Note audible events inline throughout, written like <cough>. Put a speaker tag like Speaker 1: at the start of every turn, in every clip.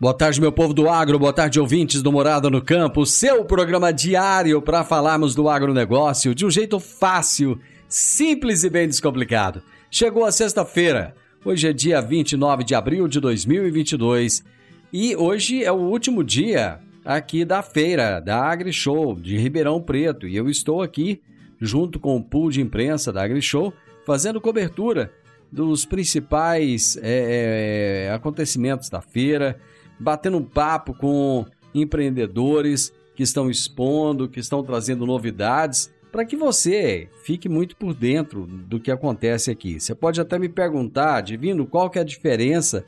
Speaker 1: Boa tarde, meu povo do agro, boa tarde, ouvintes do Morada no Campo, seu programa diário para falarmos do agronegócio de um jeito fácil, simples e bem descomplicado. Chegou a sexta-feira, hoje é dia 29 de abril de 2022 e hoje é o último dia aqui da feira da AgriShow de Ribeirão Preto e eu estou aqui junto com o pool de imprensa da AgriShow fazendo cobertura dos principais é, é, acontecimentos da feira batendo um papo com empreendedores que estão expondo, que estão trazendo novidades, para que você fique muito por dentro do que acontece aqui. Você pode até me perguntar, Divino, qual que é a diferença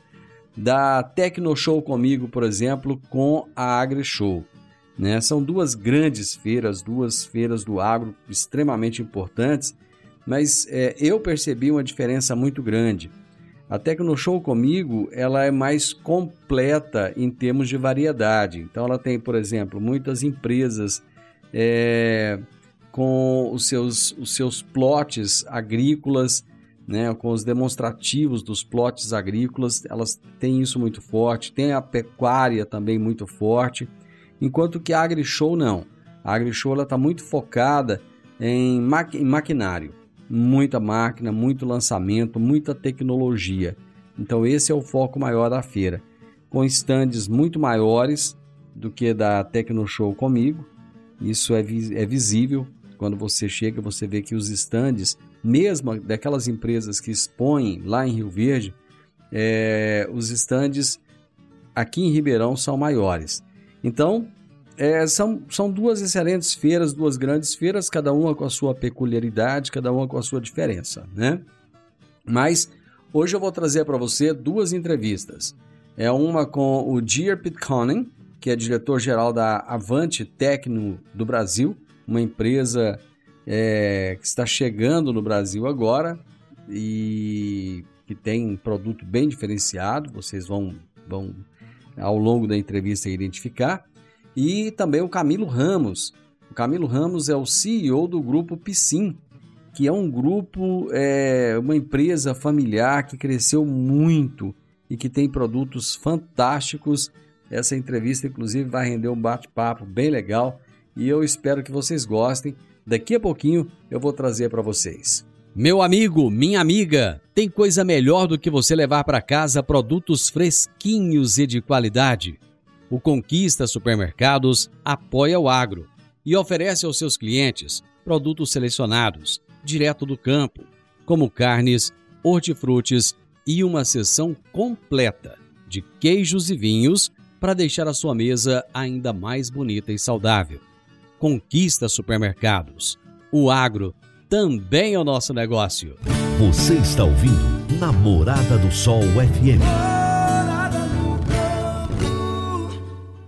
Speaker 1: da Tecno Show comigo, por exemplo, com a AgriShow. Né? São duas grandes feiras, duas feiras do agro extremamente importantes, mas é, eu percebi uma diferença muito grande. A Tecnoshow comigo, ela é mais completa em termos de variedade. Então, ela tem, por exemplo, muitas empresas é, com os seus, os seus plotes agrícolas, né, com os demonstrativos dos plotes agrícolas, elas têm isso muito forte. Tem a pecuária também muito forte, enquanto que a AgriShow não. A AgriShow está muito focada em, em maquinário muita máquina, muito lançamento, muita tecnologia. Então esse é o foco maior da feira, com estandes muito maiores do que da Tecnoshow comigo. Isso é, vi é visível quando você chega, você vê que os estandes, mesmo daquelas empresas que expõem lá em Rio Verde, é, os estandes aqui em Ribeirão são maiores. Então é, são, são duas excelentes feiras, duas grandes feiras, cada uma com a sua peculiaridade, cada uma com a sua diferença, né? Mas hoje eu vou trazer para você duas entrevistas. É uma com o Dear Pitconen, que é diretor-geral da Avante Tecno do Brasil, uma empresa é, que está chegando no Brasil agora e que tem um produto bem diferenciado, vocês vão, vão ao longo da entrevista identificar e também o Camilo Ramos. O Camilo Ramos é o CEO do grupo Piscin, que é um grupo, é, uma empresa familiar que cresceu muito e que tem produtos fantásticos. Essa entrevista, inclusive, vai render um bate-papo bem legal e eu espero que vocês gostem. Daqui a pouquinho eu vou trazer para vocês. Meu amigo, minha amiga, tem coisa melhor do que você levar para casa produtos fresquinhos e de qualidade. O Conquista Supermercados apoia o agro e oferece aos seus clientes produtos selecionados, direto do campo, como carnes, hortifrutis e uma seção completa de queijos e vinhos para deixar a sua mesa ainda mais bonita e saudável. Conquista Supermercados. O agro também é o nosso negócio.
Speaker 2: Você está ouvindo Namorada do Sol FM.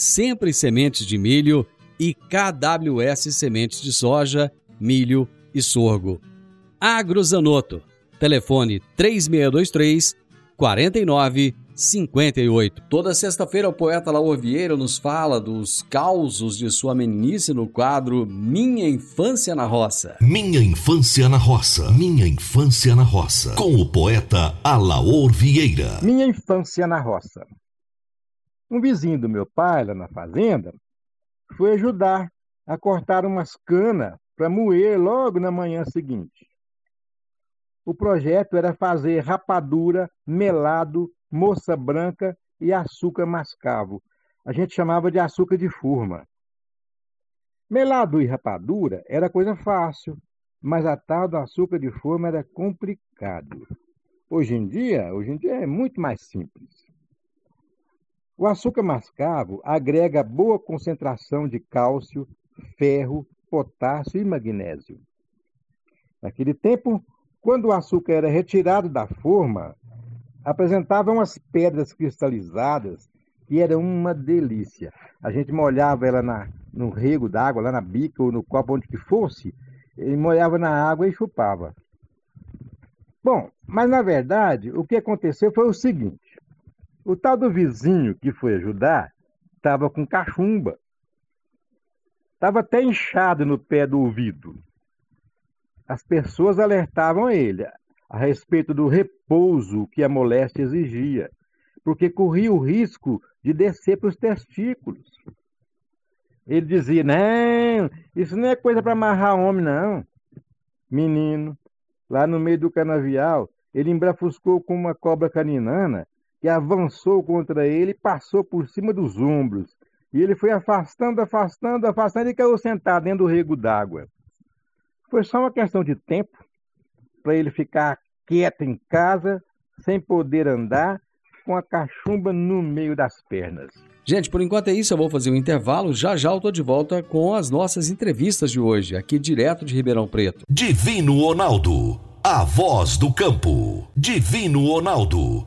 Speaker 1: Sempre Sementes de Milho e KWS Sementes de Soja, Milho e Sorgo. Agrozanoto. Telefone 3623 49 58. Toda sexta-feira o poeta Laor Vieira nos fala dos causos de sua meninice no quadro Minha Infância na Roça.
Speaker 2: Minha Infância na Roça. Minha Infância na Roça. Com o poeta Alaor Vieira.
Speaker 3: Minha Infância na Roça. Um vizinho do meu pai, lá na fazenda, foi ajudar a cortar umas canas para moer logo na manhã seguinte. O projeto era fazer rapadura, melado, moça branca e açúcar mascavo. A gente chamava de açúcar de forma. Melado e rapadura era coisa fácil, mas a tal do açúcar de forma era complicado. Hoje em dia, hoje em dia é muito mais simples. O açúcar mascavo agrega boa concentração de cálcio, ferro, potássio e magnésio. Naquele tempo, quando o açúcar era retirado da forma, apresentava umas pedras cristalizadas que era uma delícia. A gente molhava ela na, no rego d'água, lá na bica ou no copo, onde que fosse, e molhava na água e chupava. Bom, mas na verdade, o que aconteceu foi o seguinte: o tal do vizinho que foi ajudar estava com cachumba. Estava até inchado no pé do ouvido. As pessoas alertavam ele a respeito do repouso que a moléstia exigia, porque corria o risco de descer para os testículos. Ele dizia: Não, isso não é coisa para amarrar homem, não. Menino, lá no meio do canavial, ele embrafuscou com uma cobra caninana que avançou contra ele e passou por cima dos ombros. E ele foi afastando, afastando, afastando e caiu sentado dentro do rego d'água. Foi só uma questão de tempo para ele ficar quieto em casa, sem poder andar, com a cachumba no meio das pernas.
Speaker 1: Gente, por enquanto é isso, eu vou fazer um intervalo. Já já eu tô de volta com as nossas entrevistas de hoje, aqui direto de Ribeirão Preto.
Speaker 2: Divino Ronaldo, a voz do campo. Divino Ronaldo,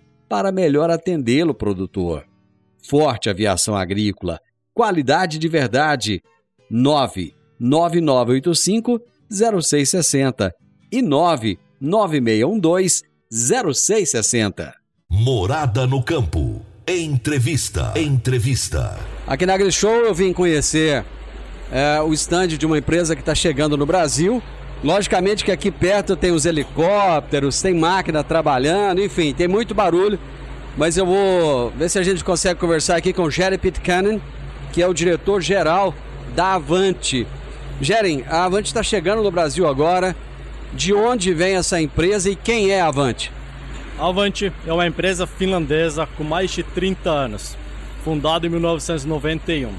Speaker 1: para melhor atendê-lo, produtor. Forte Aviação Agrícola, qualidade de verdade. 99985 0660 e 99612 0660.
Speaker 2: Morada no campo. Entrevista. Entrevista.
Speaker 1: Aqui na AgriShow eu vim conhecer é, o estande de uma empresa que está chegando no Brasil Logicamente que aqui perto tem os helicópteros, tem máquina trabalhando, enfim, tem muito barulho. Mas eu vou ver se a gente consegue conversar aqui com o Jerry Pitcairn, que é o diretor-geral da Avante. Jerry, a Avante está chegando no Brasil agora. De onde vem essa empresa e quem é a Avante?
Speaker 4: A Avante é uma empresa finlandesa com mais de 30 anos, fundada em 1991.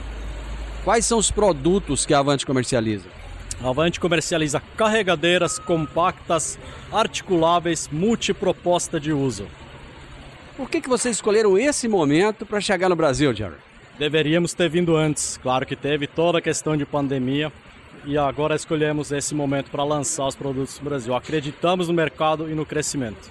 Speaker 1: Quais são os produtos que a Avante comercializa?
Speaker 4: A Avante comercializa carregadeiras compactas, articuláveis, multiproposta de uso.
Speaker 1: Por que, que vocês escolheram esse momento para chegar no Brasil, Jerry?
Speaker 4: Deveríamos ter vindo antes. Claro que teve toda a questão de pandemia e agora escolhemos esse momento para lançar os produtos no Brasil. Acreditamos no mercado e no crescimento.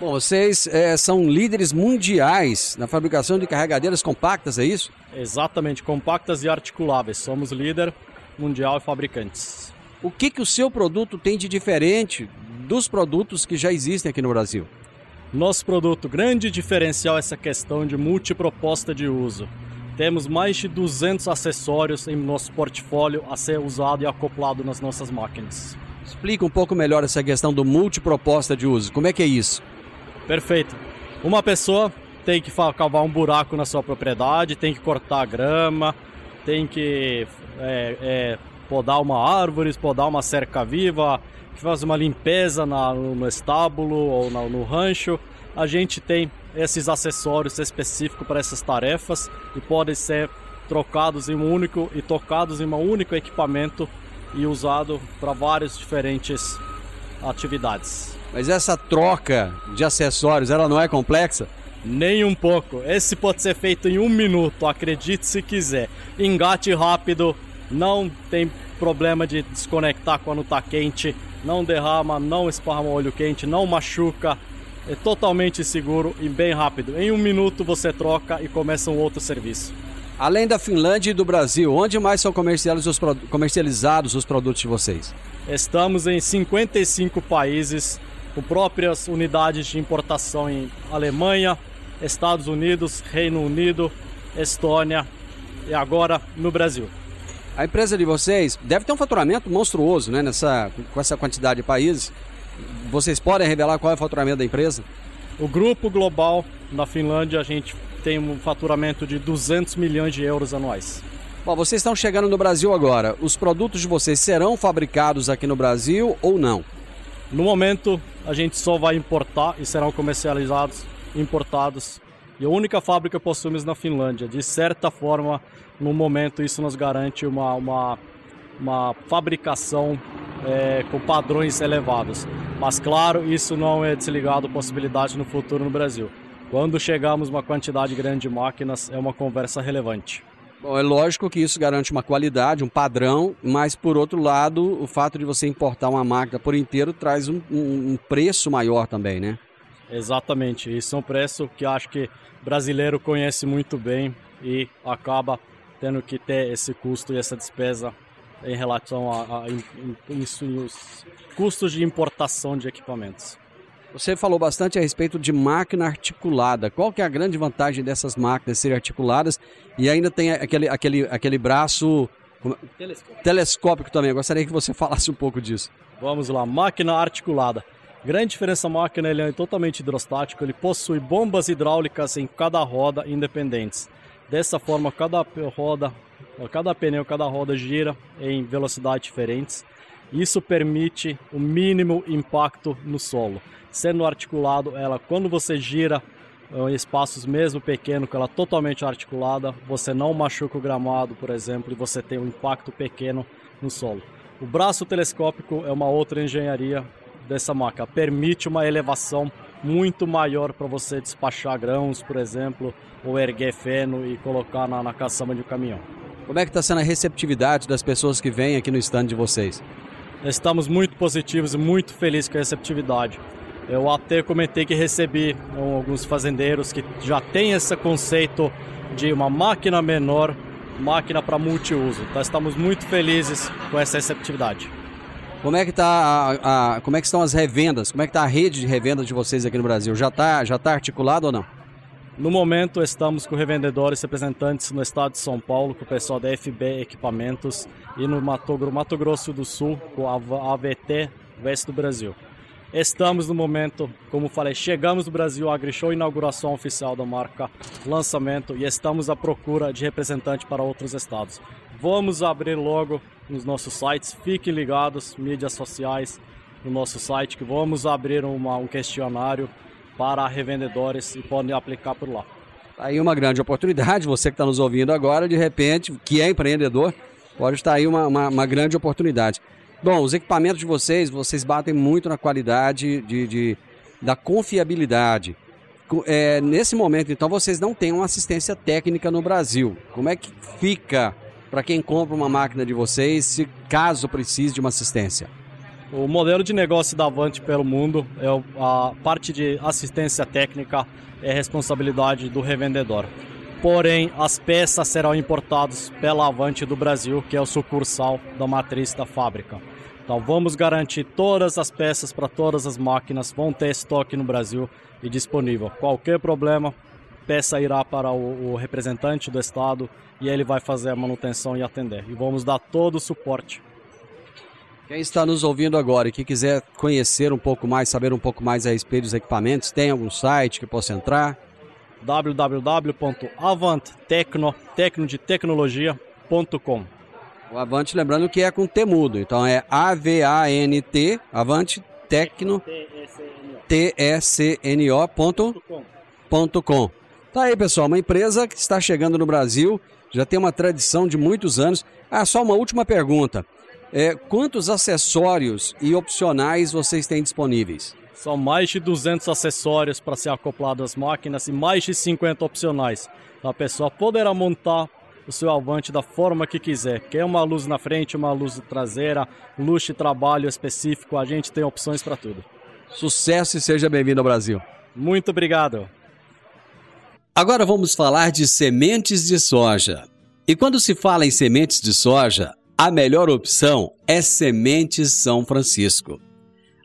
Speaker 1: Bom, vocês é, são líderes mundiais na fabricação de carregadeiras compactas, é isso?
Speaker 4: Exatamente, compactas e articuláveis. Somos líder mundial e fabricantes.
Speaker 1: O que, que o seu produto tem de diferente dos produtos que já existem aqui no Brasil?
Speaker 4: Nosso produto, grande diferencial é essa questão de multiproposta de uso. Temos mais de 200 acessórios em nosso portfólio a ser usado e acoplado nas nossas máquinas.
Speaker 1: Explica um pouco melhor essa questão do multiproposta de uso. Como é que é isso?
Speaker 4: Perfeito. Uma pessoa tem que cavar um buraco na sua propriedade, tem que cortar grama, tem que é, é, podar uma árvore, podar uma cerca viva, fazer uma limpeza na, no estábulo ou na, no rancho. A gente tem esses acessórios específicos para essas tarefas e podem ser trocados em um único e tocados em um único equipamento e usado para várias diferentes atividades.
Speaker 1: Mas essa troca de acessórios, ela não é complexa?
Speaker 4: Nem um pouco. Esse pode ser feito em um minuto, acredite se quiser. Engate rápido, não tem problema de desconectar quando está quente, não derrama, não esparma óleo quente, não machuca. É totalmente seguro e bem rápido. Em um minuto você troca e começa um outro serviço.
Speaker 1: Além da Finlândia e do Brasil, onde mais são comercializados os produtos de vocês?
Speaker 4: Estamos em 55 países, com próprias unidades de importação em Alemanha, Estados Unidos, Reino Unido, Estônia e agora no Brasil.
Speaker 1: A empresa de vocês deve ter um faturamento monstruoso, né? Nessa, com essa quantidade de países. Vocês podem revelar qual é o faturamento da empresa?
Speaker 4: O grupo global na Finlândia, a gente tem um faturamento de 200 milhões de euros anuais.
Speaker 1: Bom, vocês estão chegando no Brasil agora. Os produtos de vocês serão fabricados aqui no Brasil ou não?
Speaker 4: No momento, a gente só vai importar e serão comercializados, importados. E a única fábrica possuímos na Finlândia. De certa forma, no momento, isso nos garante uma, uma, uma fabricação é, com padrões elevados. Mas, claro, isso não é desligado possibilidade no futuro no Brasil. Quando chegarmos uma quantidade grande de máquinas, é uma conversa relevante.
Speaker 1: Bom, é lógico que isso garante uma qualidade, um padrão, mas por outro lado, o fato de você importar uma máquina por inteiro traz um, um, um preço maior também, né?
Speaker 4: Exatamente, isso é um preço que acho que brasileiro conhece muito bem e acaba tendo que ter esse custo e essa despesa em relação a, a, a, a custos de importação de equipamentos.
Speaker 1: Você falou bastante a respeito de máquina articulada. Qual que é a grande vantagem dessas máquinas serem articuladas e ainda tem aquele, aquele, aquele braço telescópico. telescópico também? Eu gostaria que você <laughs> falasse um pouco disso.
Speaker 4: Vamos lá, máquina articulada. Grande diferença máquina, ele é totalmente hidrostático, ele possui bombas hidráulicas em cada roda independentes. Dessa forma, cada roda, cada pneu, cada roda gira em velocidades diferentes. Isso permite o mínimo impacto no solo sendo articulado, ela quando você gira em espaços mesmo pequenos, que ela totalmente articulada, você não machuca o gramado, por exemplo, e você tem um impacto pequeno no solo. O braço telescópico é uma outra engenharia dessa máquina, permite uma elevação muito maior para você despachar grãos, por exemplo, ou erguer feno e colocar na, na caçamba de um caminhão.
Speaker 1: Como é que está sendo a receptividade das pessoas que vêm aqui no stand de vocês?
Speaker 4: Estamos muito positivos e muito felizes com a receptividade. Eu até comentei que recebi alguns fazendeiros que já têm esse conceito de uma máquina menor, máquina para multiuso. Então estamos muito felizes com essa receptividade.
Speaker 1: Como é que tá a, a, como é que estão as revendas? Como é que está a rede de revendas de vocês aqui no Brasil? Já está já tá articulado ou não?
Speaker 4: No momento estamos com revendedores representantes no estado de São Paulo, com o pessoal da FB Equipamentos e no Mato, Mato Grosso do Sul, com a AVT Veste do Brasil. Estamos no momento, como falei, chegamos no Brasil, AgriShow, inauguração oficial da marca, lançamento e estamos à procura de representante para outros estados. Vamos abrir logo nos nossos sites, fiquem ligados, mídias sociais no nosso site, que vamos abrir uma, um questionário para revendedores e podem aplicar por lá.
Speaker 1: Aí uma grande oportunidade, <laughs> você que está nos ouvindo agora, de repente, que é empreendedor, pode estar aí uma, uma, uma grande oportunidade. Bom, os equipamentos de vocês, vocês batem muito na qualidade de, de da confiabilidade. É, nesse momento, então, vocês não têm uma assistência técnica no Brasil. Como é que fica para quem compra uma máquina de vocês, se caso precise de uma assistência?
Speaker 4: O modelo de negócio da Avante pelo mundo é a parte de assistência técnica é responsabilidade do revendedor. Porém, as peças serão importadas pela Avante do Brasil, que é o sucursal da matriz da fábrica. Então, vamos garantir todas as peças para todas as máquinas, vão ter estoque no Brasil e disponível. Qualquer problema, peça irá para o, o representante do estado e ele vai fazer a manutenção e atender. E vamos dar todo o suporte
Speaker 1: quem está nos ouvindo agora e que quiser conhecer um pouco mais, saber um pouco mais a respeito dos equipamentos, tem algum site que possa entrar?
Speaker 4: www.avanttecno,
Speaker 1: O Avante, lembrando que é com T mudo, então é A-V-A-N-T, Avante Tecno. Tá aí, pessoal, uma empresa que está chegando no Brasil, já tem uma tradição de muitos anos. Ah, só uma última pergunta. É, quantos acessórios e opcionais vocês têm disponíveis?
Speaker 4: São mais de 200 acessórios para ser acoplado às máquinas e mais de 50 opcionais. A pessoa poderá montar o seu Avante da forma que quiser. Quer uma luz na frente, uma luz traseira, luxo e trabalho específico, a gente tem opções para tudo.
Speaker 1: Sucesso e seja bem-vindo ao Brasil.
Speaker 4: Muito obrigado.
Speaker 1: Agora vamos falar de sementes de soja. E quando se fala em sementes de soja, a melhor opção é Sementes São Francisco.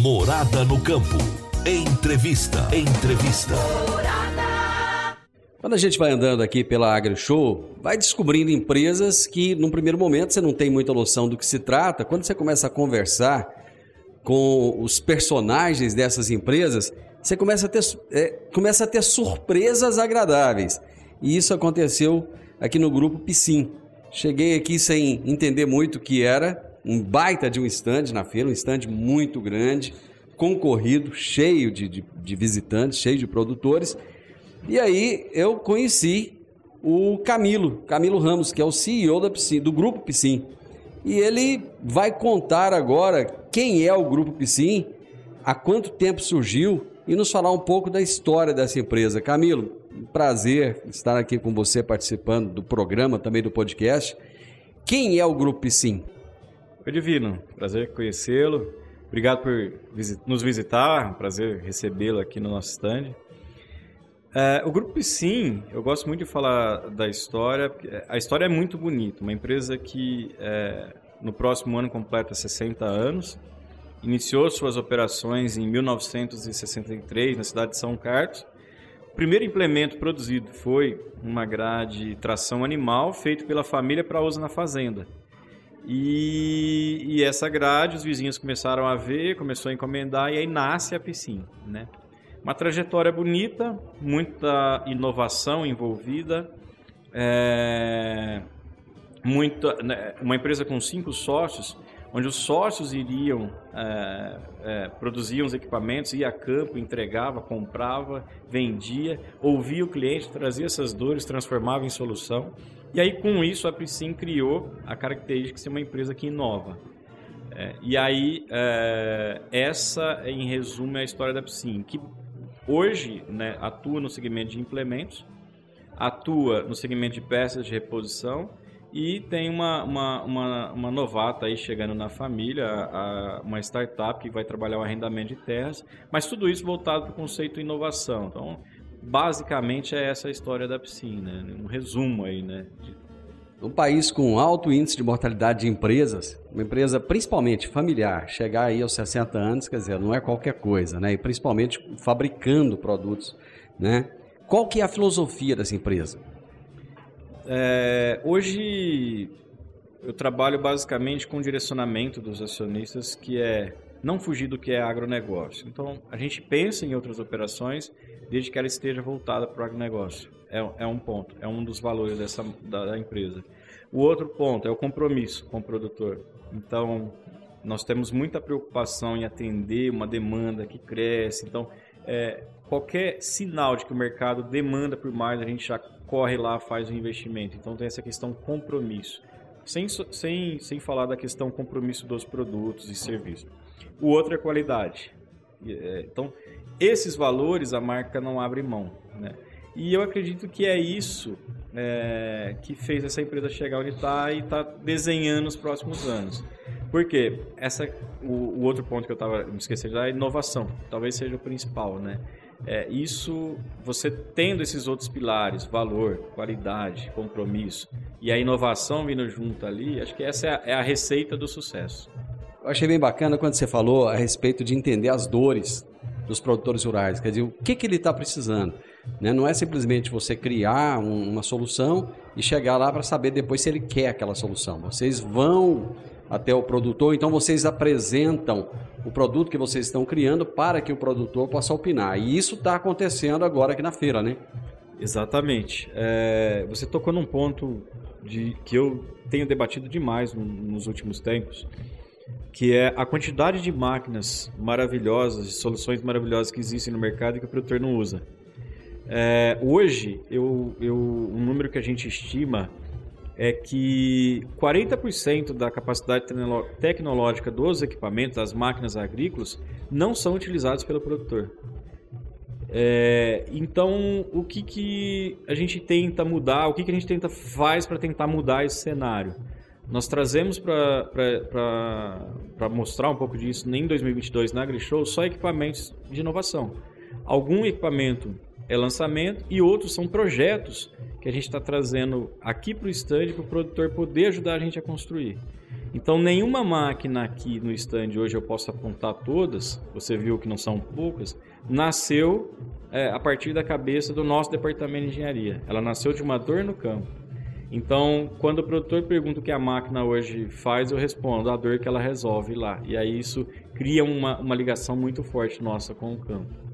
Speaker 2: Morada no campo. Entrevista. Entrevista.
Speaker 1: Quando a gente vai andando aqui pela AgriShow, vai descobrindo empresas que, num primeiro momento, você não tem muita noção do que se trata. Quando você começa a conversar com os personagens dessas empresas, você começa a ter, é, começa a ter surpresas agradáveis. E isso aconteceu aqui no grupo Piscin. Cheguei aqui sem entender muito o que era, um baita de um stand na feira, um stand muito grande, concorrido, cheio de, de, de visitantes, cheio de produtores. E aí eu conheci o Camilo, Camilo Ramos, que é o CEO da Piscin, do Grupo Piscin. E ele vai contar agora quem é o Grupo Piscin, há quanto tempo surgiu e nos falar um pouco da história dessa empresa. Camilo, prazer estar aqui com você participando do programa, também do podcast. Quem é o Grupo Piscin?
Speaker 5: Oi, Divino. Prazer conhecê-lo. Obrigado por nos visitar. Prazer recebê-lo aqui no nosso stand. É, o Grupo Sim, eu gosto muito de falar da história. A história é muito bonita. Uma empresa que é, no próximo ano completa 60 anos. Iniciou suas operações em 1963 na cidade de São Carlos. O primeiro implemento produzido foi uma grade tração animal feito pela família para uso na fazenda. E, e, essa grade os vizinhos começaram a ver, começou a encomendar e aí nasce a piscina, né? Uma trajetória bonita, muita inovação envolvida, é, muita, né, uma empresa com cinco sócios, onde os sócios iriam é, é, produzir os equipamentos, ia a campo, entregava, comprava, vendia, ouvia o cliente, trazia essas dores, transformava em solução. E aí, com isso, a Priscim criou a característica de ser uma empresa que inova. É, e aí, é, essa, em resumo, é a história da Priscim, que hoje né, atua no segmento de implementos, atua no segmento de peças de reposição e tem uma, uma, uma, uma novata aí chegando na família, a, uma startup que vai trabalhar o arrendamento de terras, mas tudo isso voltado para o conceito de inovação. Então, basicamente é essa a história da piscina, né? um resumo aí, né?
Speaker 1: Um país com alto índice de mortalidade de empresas, uma empresa principalmente familiar, chegar aí aos 60 anos, quer dizer, não é qualquer coisa, né? E principalmente fabricando produtos, né? Qual que é a filosofia dessa empresa?
Speaker 5: É, hoje eu trabalho basicamente com o direcionamento dos acionistas, que é não fugir do que é agronegócio. Então, a gente pensa em outras operações, desde que ela esteja voltada para o agronegócio. É, é um ponto, é um dos valores dessa, da, da empresa. O outro ponto é o compromisso com o produtor. Então, nós temos muita preocupação em atender uma demanda que cresce. Então, é, qualquer sinal de que o mercado demanda por mais, a gente já corre lá, faz o investimento. Então tem essa questão compromisso. Sem, sem, sem falar da questão compromisso dos produtos e serviços. O outro é qualidade. É, então, esses valores a marca não abre mão. Né? E eu acredito que é isso é, que fez essa empresa chegar onde está e está desenhando os próximos anos. Por quê? Essa, o, o outro ponto que eu estava me esquecendo é a inovação. Talvez seja o principal, né? É, isso, você tendo esses outros pilares, valor, qualidade, compromisso e a inovação vindo junto ali, acho que essa é a, é a receita do sucesso.
Speaker 1: Eu achei bem bacana quando você falou a respeito de entender as dores dos produtores rurais, quer dizer, o que, que ele está precisando. Né? Não é simplesmente você criar um, uma solução e chegar lá para saber depois se ele quer aquela solução. Vocês vão até o produtor, então vocês apresentam o produto que vocês estão criando para que o produtor possa opinar. E isso está acontecendo agora aqui na feira, né?
Speaker 5: Exatamente. É, você tocou num ponto de que eu tenho debatido demais nos últimos tempos, que é a quantidade de máquinas maravilhosas, de soluções maravilhosas que existem no mercado e que o produtor não usa. É, hoje, eu, eu, um número que a gente estima é que 40% da capacidade tecnológica dos equipamentos, das máquinas agrícolas, não são utilizados pelo produtor. É, então, o que, que a gente tenta mudar, o que, que a gente tenta faz para tentar mudar esse cenário? Nós trazemos para mostrar um pouco disso em 2022 na AgriShow só equipamentos de inovação. Algum equipamento é lançamento e outros são projetos que a gente está trazendo aqui para o stand para o produtor poder ajudar a gente a construir. Então, nenhuma máquina aqui no stand hoje eu posso apontar todas, você viu que não são poucas, nasceu é, a partir da cabeça do nosso departamento de engenharia. Ela nasceu de uma dor no campo. Então, quando o produtor pergunta o que a máquina hoje faz, eu respondo a dor que ela resolve lá. E aí isso cria uma, uma ligação muito forte nossa com o campo.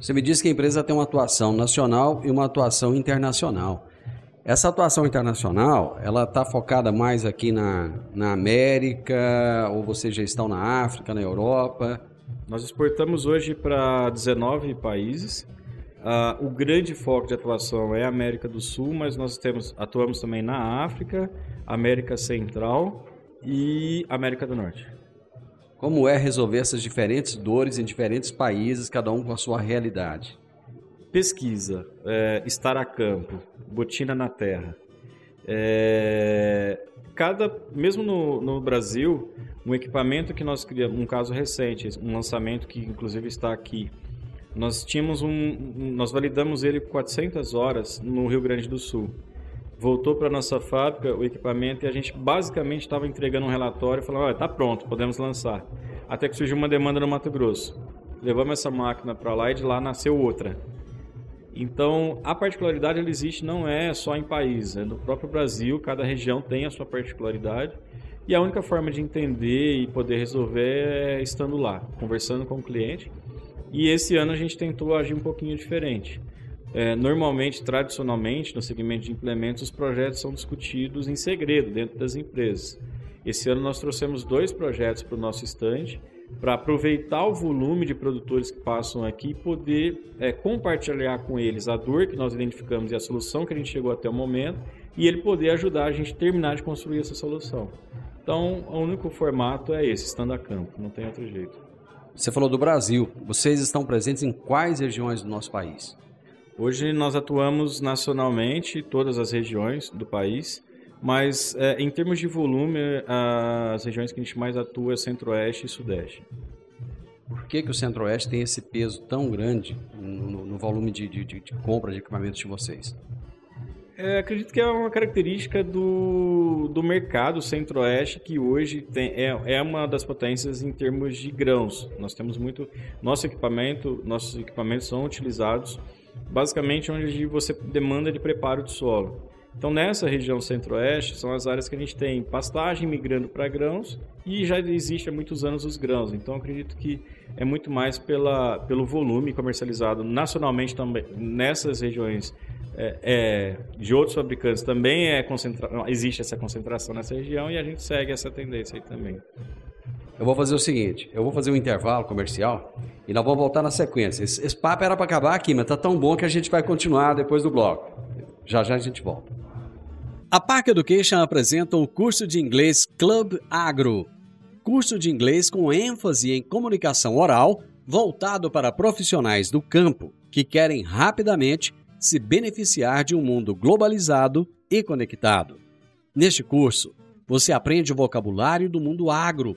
Speaker 1: Você me disse que a empresa tem uma atuação nacional e uma atuação internacional. Essa atuação internacional, ela está focada mais aqui na, na América, ou vocês já estão na África, na Europa?
Speaker 5: Nós exportamos hoje para 19 países. Uh, o grande foco de atuação é a América do Sul, mas nós temos, atuamos também na África, América Central e América do Norte.
Speaker 1: Como é resolver essas diferentes dores em diferentes países, cada um com a sua realidade?
Speaker 5: Pesquisa, é, estar a campo, botina na terra. É, cada, mesmo no, no Brasil, um equipamento que nós criamos, um caso recente, um lançamento que inclusive está aqui, nós tínhamos um, nós validamos ele 400 horas no Rio Grande do Sul. Voltou para nossa fábrica o equipamento e a gente basicamente estava entregando um relatório, falando, olha, está pronto, podemos lançar. Até que surgiu uma demanda no Mato Grosso. Levamos essa máquina para lá e de lá nasceu outra. Então, a particularidade ela existe não é só em país, é no próprio Brasil, cada região tem a sua particularidade. E a única forma de entender e poder resolver é estando lá, conversando com o cliente e esse ano a gente tentou agir um pouquinho diferente. É, normalmente, tradicionalmente, no segmento de implementos, os projetos são discutidos em segredo dentro das empresas. Esse ano nós trouxemos dois projetos para o nosso estande para aproveitar o volume de produtores que passam aqui e poder é, compartilhar com eles a dor que nós identificamos e a solução que a gente chegou até o momento e ele poder ajudar a gente a terminar de construir essa solução. Então, o único formato é esse, estando a campo, não tem outro jeito.
Speaker 1: Você falou do Brasil. Vocês estão presentes em quais regiões do nosso país?
Speaker 5: Hoje nós atuamos nacionalmente, todas as regiões do país, mas é, em termos de volume, as regiões que a gente mais atua é Centro-Oeste e Sudeste.
Speaker 1: Por que, que o Centro-Oeste tem esse peso tão grande no, no volume de, de, de compra de equipamentos de vocês?
Speaker 5: É, acredito que é uma característica do, do mercado centro-oeste que hoje tem, é, é uma das potências em termos de grãos. Nós temos muito nosso equipamento, nossos equipamentos são utilizados basicamente onde você demanda de preparo de solo. Então nessa região centro-oeste são as áreas que a gente tem pastagem migrando para grãos e já existe há muitos anos os grãos. Então acredito que é muito mais pela, pelo volume comercializado nacionalmente também nessas regiões é, é, de outros fabricantes também é concentra... existe essa concentração nessa região e a gente segue essa tendência aí também.
Speaker 1: Eu vou fazer o seguinte, eu vou fazer um intervalo comercial E nós vamos voltar na sequência. Esse, esse papo era para acabar aqui, mas tá tão bom que a gente vai continuar depois do bloco. Já já a gente volta. A Park Education apresenta o curso de inglês Club Agro. Curso de inglês com ênfase em comunicação oral, voltado para profissionais do campo que querem rapidamente se beneficiar de um mundo globalizado e conectado. Neste curso, você aprende o vocabulário do mundo agro,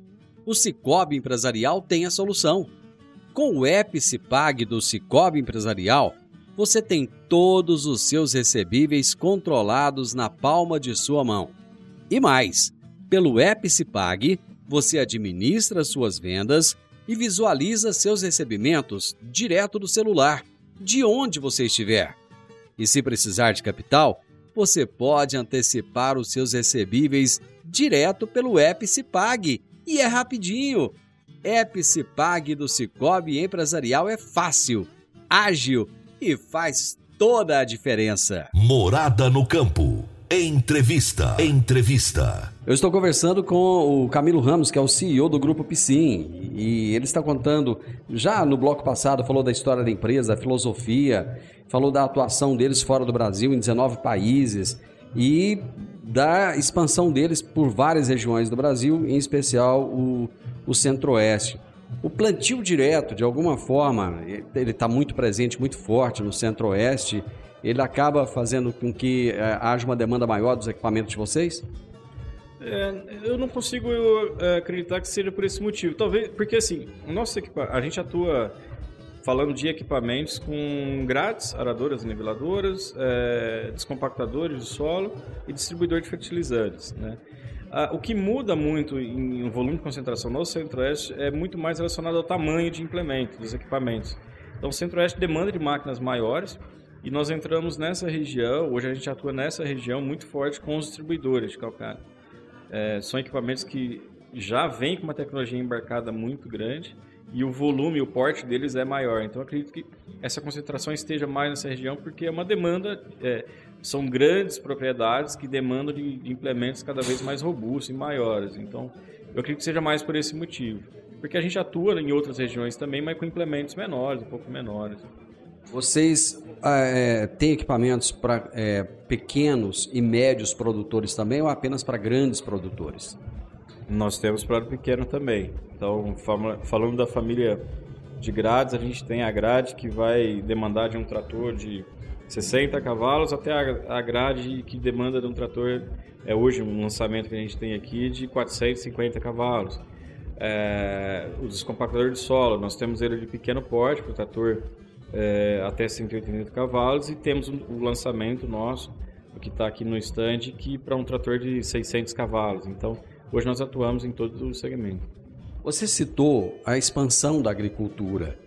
Speaker 1: O Cicobi Empresarial tem a solução. Com o Epicipag do Cicobi Empresarial, você tem todos os seus recebíveis controlados na palma de sua mão. E mais, pelo Epicipag, você administra suas vendas e visualiza seus recebimentos direto do celular, de onde você estiver. E se precisar de capital, você pode antecipar os seus recebíveis direto pelo Epicipag e é rapidinho. Epicipag do Cicobi Empresarial é fácil, ágil e faz toda a diferença.
Speaker 2: Morada no campo. Entrevista. Entrevista.
Speaker 1: Eu estou conversando com o Camilo Ramos, que é o CEO do Grupo Piscin, e ele está contando, já no bloco passado, falou da história da empresa, da filosofia, falou da atuação deles fora do Brasil, em 19 países, e da expansão deles por várias regiões do Brasil, em especial o, o Centro-Oeste. O plantio direto, de alguma forma, ele está muito presente, muito forte no Centro-Oeste, ele acaba fazendo com que é, haja uma demanda maior dos equipamentos de vocês?
Speaker 5: É, eu não consigo é, acreditar que seja por esse motivo. Talvez, porque assim, o nosso equipa a gente atua falando de equipamentos com grades, aradoras, niveladoras, é, descompactadores de solo e distribuidor de fertilizantes, né? Ah, o que muda muito em volume de concentração no Centro-Oeste é muito mais relacionado ao tamanho de implemento dos equipamentos. Então, o Centro-Oeste demanda de máquinas maiores e nós entramos nessa região, hoje a gente atua nessa região muito forte com os distribuidores de calcário. É, são equipamentos que já vêm com uma tecnologia embarcada muito grande e o volume, o porte deles é maior. Então, acredito que essa concentração esteja mais nessa região porque é uma demanda, é, são grandes propriedades que demandam de, implementos cada vez mais robustos e maiores. Então, eu acredito que seja mais por esse motivo. Porque a gente atua em outras regiões também, mas com implementos menores, um pouco menores.
Speaker 1: Vocês é, têm equipamentos para é, pequenos e médios produtores também ou apenas para grandes produtores?
Speaker 5: Nós temos para o pequeno também. Então, falando da família de grades, a gente tem a grade que vai demandar de um trator de 60 cavalos até a grade que demanda de um trator, é hoje um lançamento que a gente tem aqui, de 450 cavalos. É, o descompactador de solo, nós temos ele de pequeno porte, para o trator é, até 180 cavalos, e temos o lançamento nosso, que está aqui no stand, que para um trator de 600 cavalos. Então, Hoje nós atuamos em todo o segmento.
Speaker 1: Você citou a expansão da agricultura.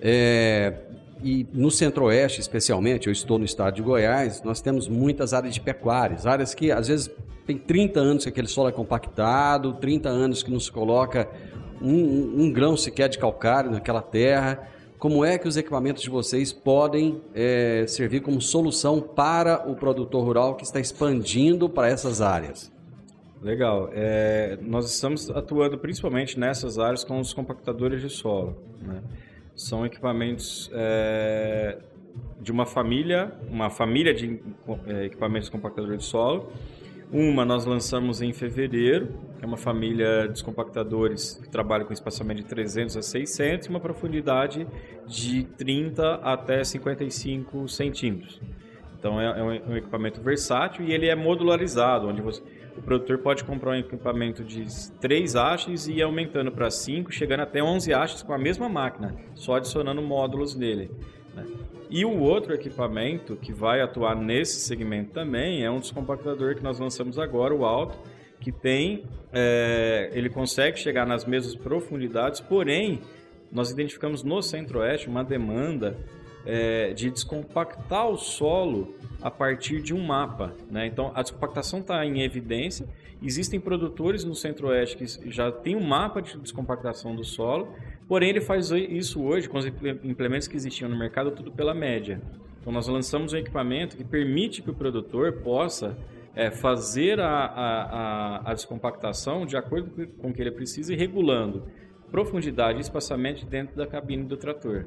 Speaker 1: É, e no Centro-Oeste, especialmente, eu estou no estado de Goiás, nós temos muitas áreas de pecuárias, áreas que às vezes tem 30 anos que aquele solo é compactado, 30 anos que não se coloca um, um, grão sequer de calcário naquela terra. Como é que os equipamentos de vocês podem é, servir como solução para o produtor rural que está expandindo para essas áreas?
Speaker 5: Legal. É, nós estamos atuando principalmente nessas áreas com os compactadores de solo. Né? São equipamentos é, de uma família, uma família de é, equipamentos compactadores de solo. Uma nós lançamos em fevereiro, é uma família de descompactadores que trabalha com espaçamento de 300 a 600 e uma profundidade de 30 até 55 centímetros. Então é, é um equipamento versátil e ele é modularizado, onde você, o produtor pode comprar um equipamento de 3 hastes e ir aumentando para 5, chegando até 11 hastes com a mesma máquina, só adicionando módulos nele. Né? E o outro equipamento que vai atuar nesse segmento também é um descompactador que nós lançamos agora, o Alto, que tem, é, ele consegue chegar nas mesmas profundidades, porém nós identificamos no Centro-Oeste uma demanda é, de descompactar o solo a partir de um mapa. Né? Então, a descompactação está em evidência. Existem produtores no Centro-Oeste que já tem um mapa de descompactação do solo, porém ele faz isso hoje com os implementos que existiam no mercado, tudo pela média. Então, nós lançamos um equipamento que permite que o produtor possa é, fazer a, a, a, descompactação de acordo com o que ele precisa e regulando profundidade e espaçamento dentro da cabine do trator.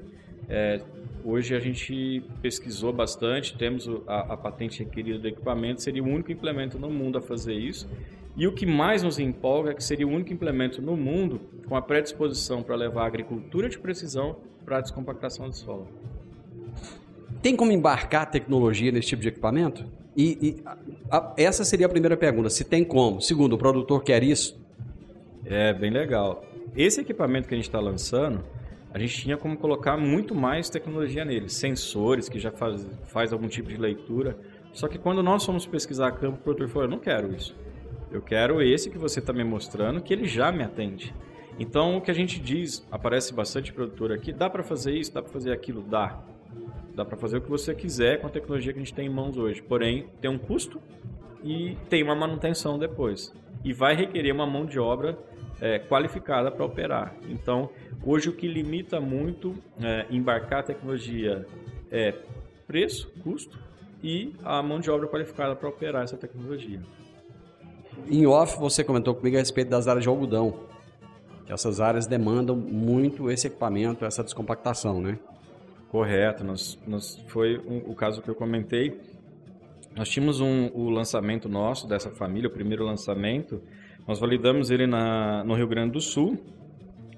Speaker 5: É, hoje a gente pesquisou bastante, temos a, a, patente requerida do equipamento, seria o único implemento no mundo a fazer isso. E o que mais nos empolga é que seria o único implemento no mundo com a predisposição para levar a agricultura de precisão para a descompactação do solo.
Speaker 1: Tem como embarcar tecnologia nesse tipo de equipamento? E, e a, essa seria a primeira pergunta, se tem como. Segundo, o produtor quer isso?
Speaker 5: É, bem legal. Esse equipamento que a gente está lançando, a gente tinha como colocar muito mais tecnologia nele, sensores que já faz, faz algum tipo de leitura. Só que quando nós fomos pesquisar a campo, o produtor falou: eu não quero isso. Eu quero esse que você está me mostrando, que ele já me atende. Então, o que a gente diz, aparece bastante produtor aqui, dá para fazer isso, dá para fazer aquilo, dá. Dá para fazer o que você quiser com a tecnologia que a gente tem em mãos hoje. Porém, tem um custo e tem uma manutenção depois. E vai requerer uma mão de obra é, qualificada para operar. Então, hoje o que limita muito é, embarcar a tecnologia é preço, custo e a mão de obra qualificada para operar essa tecnologia.
Speaker 1: Em off, você comentou comigo a respeito das áreas de algodão. Essas áreas demandam muito esse equipamento, essa descompactação, né?
Speaker 5: Correto. Nós, nós foi um, o caso que eu comentei. Nós tínhamos um, o lançamento nosso dessa família, o primeiro lançamento, nós validamos ele na, no Rio Grande do Sul,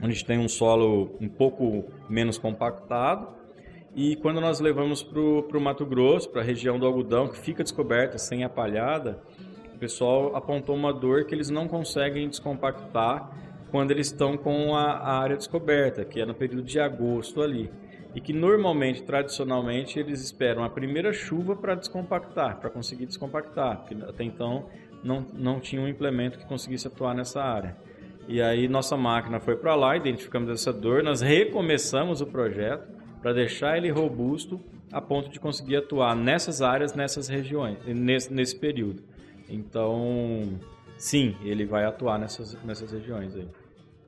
Speaker 5: onde tem um solo um pouco menos compactado. E quando nós levamos para o Mato Grosso, para a região do algodão, que fica descoberta, sem a palhada, o pessoal apontou uma dor que eles não conseguem descompactar quando eles estão com a, a área descoberta, que é no período de agosto ali. E que normalmente, tradicionalmente, eles esperam a primeira chuva para descompactar, para conseguir descompactar, porque até então não, não tinha um implemento que conseguisse atuar nessa área. E aí nossa máquina foi para lá, identificamos essa dor, nós recomeçamos o projeto para deixar ele robusto a ponto de conseguir atuar nessas áreas, nessas regiões, nesse, nesse período. Então, sim, ele vai atuar nessas, nessas regiões aí.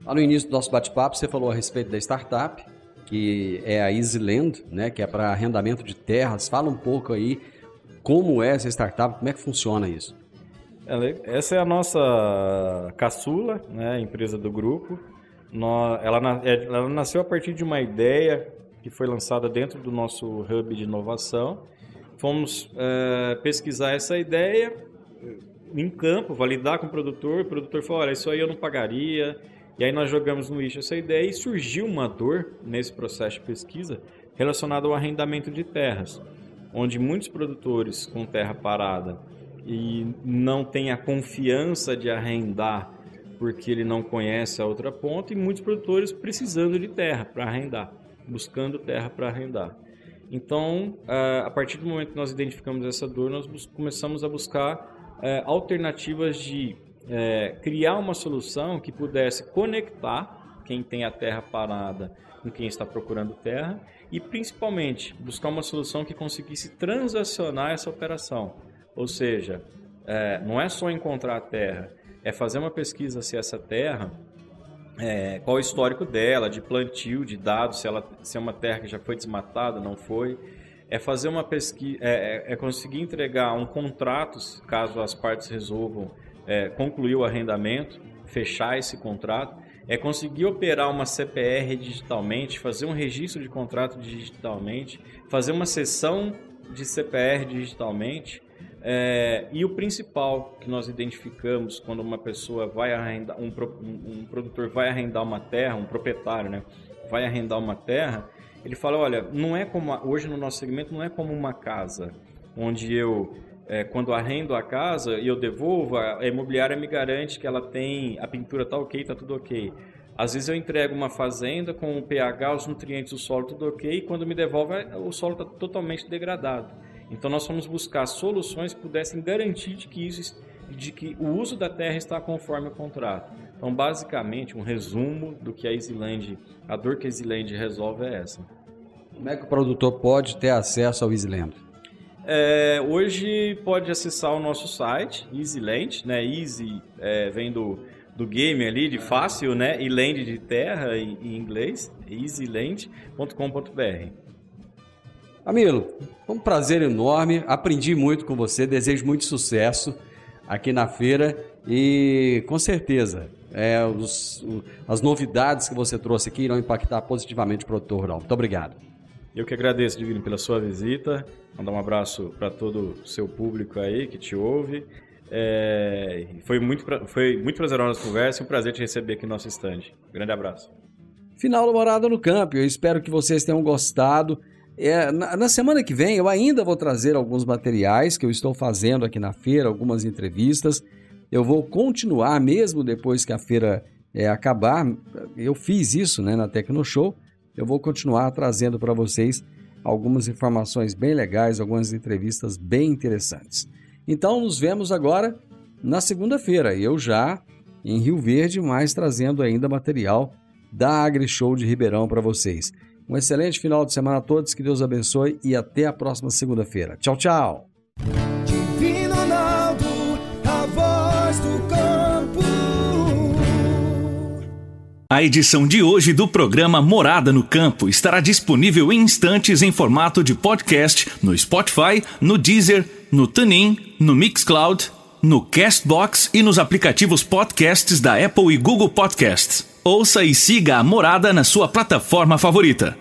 Speaker 1: Lá no início do nosso bate-papo, você falou a respeito da startup, que é a EasyLand, né, que é para arrendamento de terras. Fala um pouco aí como é essa startup, como é que funciona isso?
Speaker 5: Essa é a nossa caçula, né, empresa do grupo. Ela, é, ela nasceu a partir de uma ideia que foi lançada dentro do nosso hub de inovação. Fomos é, pesquisar essa ideia em campo, validar com o produtor. O produtor falou: Olha, isso aí eu não pagaria. E aí nós jogamos no lixo essa ideia e surgiu uma dor nesse processo de pesquisa relacionada ao arrendamento de terras, onde muitos produtores com terra parada e não tem a confiança de arrendar porque ele não conhece a outra ponta e muitos produtores precisando de terra para arrendar, buscando terra para arrendar. Então, a partir do momento que nós identificamos essa dor, nós começamos a buscar é, alternativas de é, criar uma solução que pudesse conectar quem tem a terra parada com quem está procurando terra e, principalmente, buscar uma solução que conseguisse transacionar essa operação ou seja, é, não é só encontrar a terra, é fazer uma pesquisa se essa terra, é, qual o histórico dela, de plantio, de dados, se, ela, se é uma terra que já foi desmatada, não foi. É fazer uma pesquisa, é, é, é conseguir entregar um contrato, caso as partes resolvam é, concluir o arrendamento, fechar esse contrato. É conseguir operar uma CPR digitalmente, fazer um registro de contrato digitalmente, fazer uma sessão de CPR digitalmente, É, e o principal que nós identificamos quando uma pessoa vai arrendar, um, um, produtor vai arrendar uma terra, um proprietário, né, vai arrendar uma terra, ele fala, olha, não é como hoje no nosso segmento não é como uma casa, onde eu é, quando arrendo a casa e eu devolvo, a imobiliária me garante que ela tem a pintura tá ok, tá tudo ok. Às vezes eu entrego uma fazenda com o pH, os nutrientes do solo tudo ok, e quando me devolve o solo está totalmente degradado. Então nós fomos buscar soluções que pudessem garantir de que, isso, de que o uso da terra está conforme o contrato. Então basicamente um resumo do que a EasyLand, a dor que a EasyLand resolve é essa.
Speaker 1: Como é que o produtor pode ter acesso ao EasyLand?
Speaker 5: É, hoje pode acessar o nosso site, EasyLand, né? Easy é, vem do, do game ali, de fácil, né? E land de terra em, em inglês, easyland.com.br.
Speaker 1: Amilo, foi um prazer enorme. Aprendi muito com você. Desejo muito sucesso aqui na feira e com certeza é, os, as novidades que você trouxe aqui irão impactar positivamente o produtor rural. Muito obrigado.
Speaker 5: Eu que agradeço, Divino, pela sua visita. Mandar um abraço para todo o seu público aí que te ouve. É, foi, muito, foi muito prazerosa a conversa e um prazer te receber aqui no nosso estande. Grande abraço.
Speaker 1: Final do Morada no Campo. Eu espero que vocês tenham gostado. É, na, na, semana que vem eu ainda vou trazer alguns materiais que eu estou fazendo aqui na feira, algumas entrevistas. Eu vou continuar mesmo depois que a feira é, acabar. Eu fiz isso né, na Tecnoshow. Eu vou continuar trazendo para vocês algumas informações bem legais, algumas entrevistas bem interessantes. Então nos vemos agora na segunda-feira. Eu já em Rio Verde, mas trazendo ainda material da AgriShow de Ribeirão para vocês. Um excelente final de semana a todos, que Deus abençoe e até a próxima segunda-feira. Tchau, tchau.
Speaker 6: Divino Ronaldo, a voz do campo.
Speaker 7: A edição de hoje do programa Morada no Campo estará disponível em instantes em formato de podcast no Spotify, no Deezer, no TuneIn, no Mixcloud, no Castbox e nos aplicativos podcasts da Apple e Google Podcasts. Ouça e siga a Morada na sua plataforma favorita.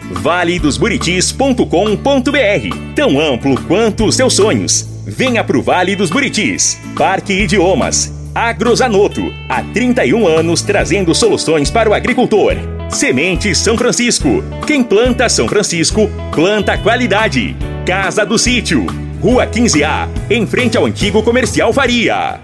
Speaker 7: valedosburitis.com.br Tão amplo quanto os seus sonhos. Venha pro Vale dos Buritis. Parque Idiomas. Agrozanoto. Há 31 anos trazendo soluções para o agricultor. Semente São Francisco. Quem planta São Francisco, planta qualidade. Casa do Sítio. Rua 15A, em frente ao antigo comercial Faria.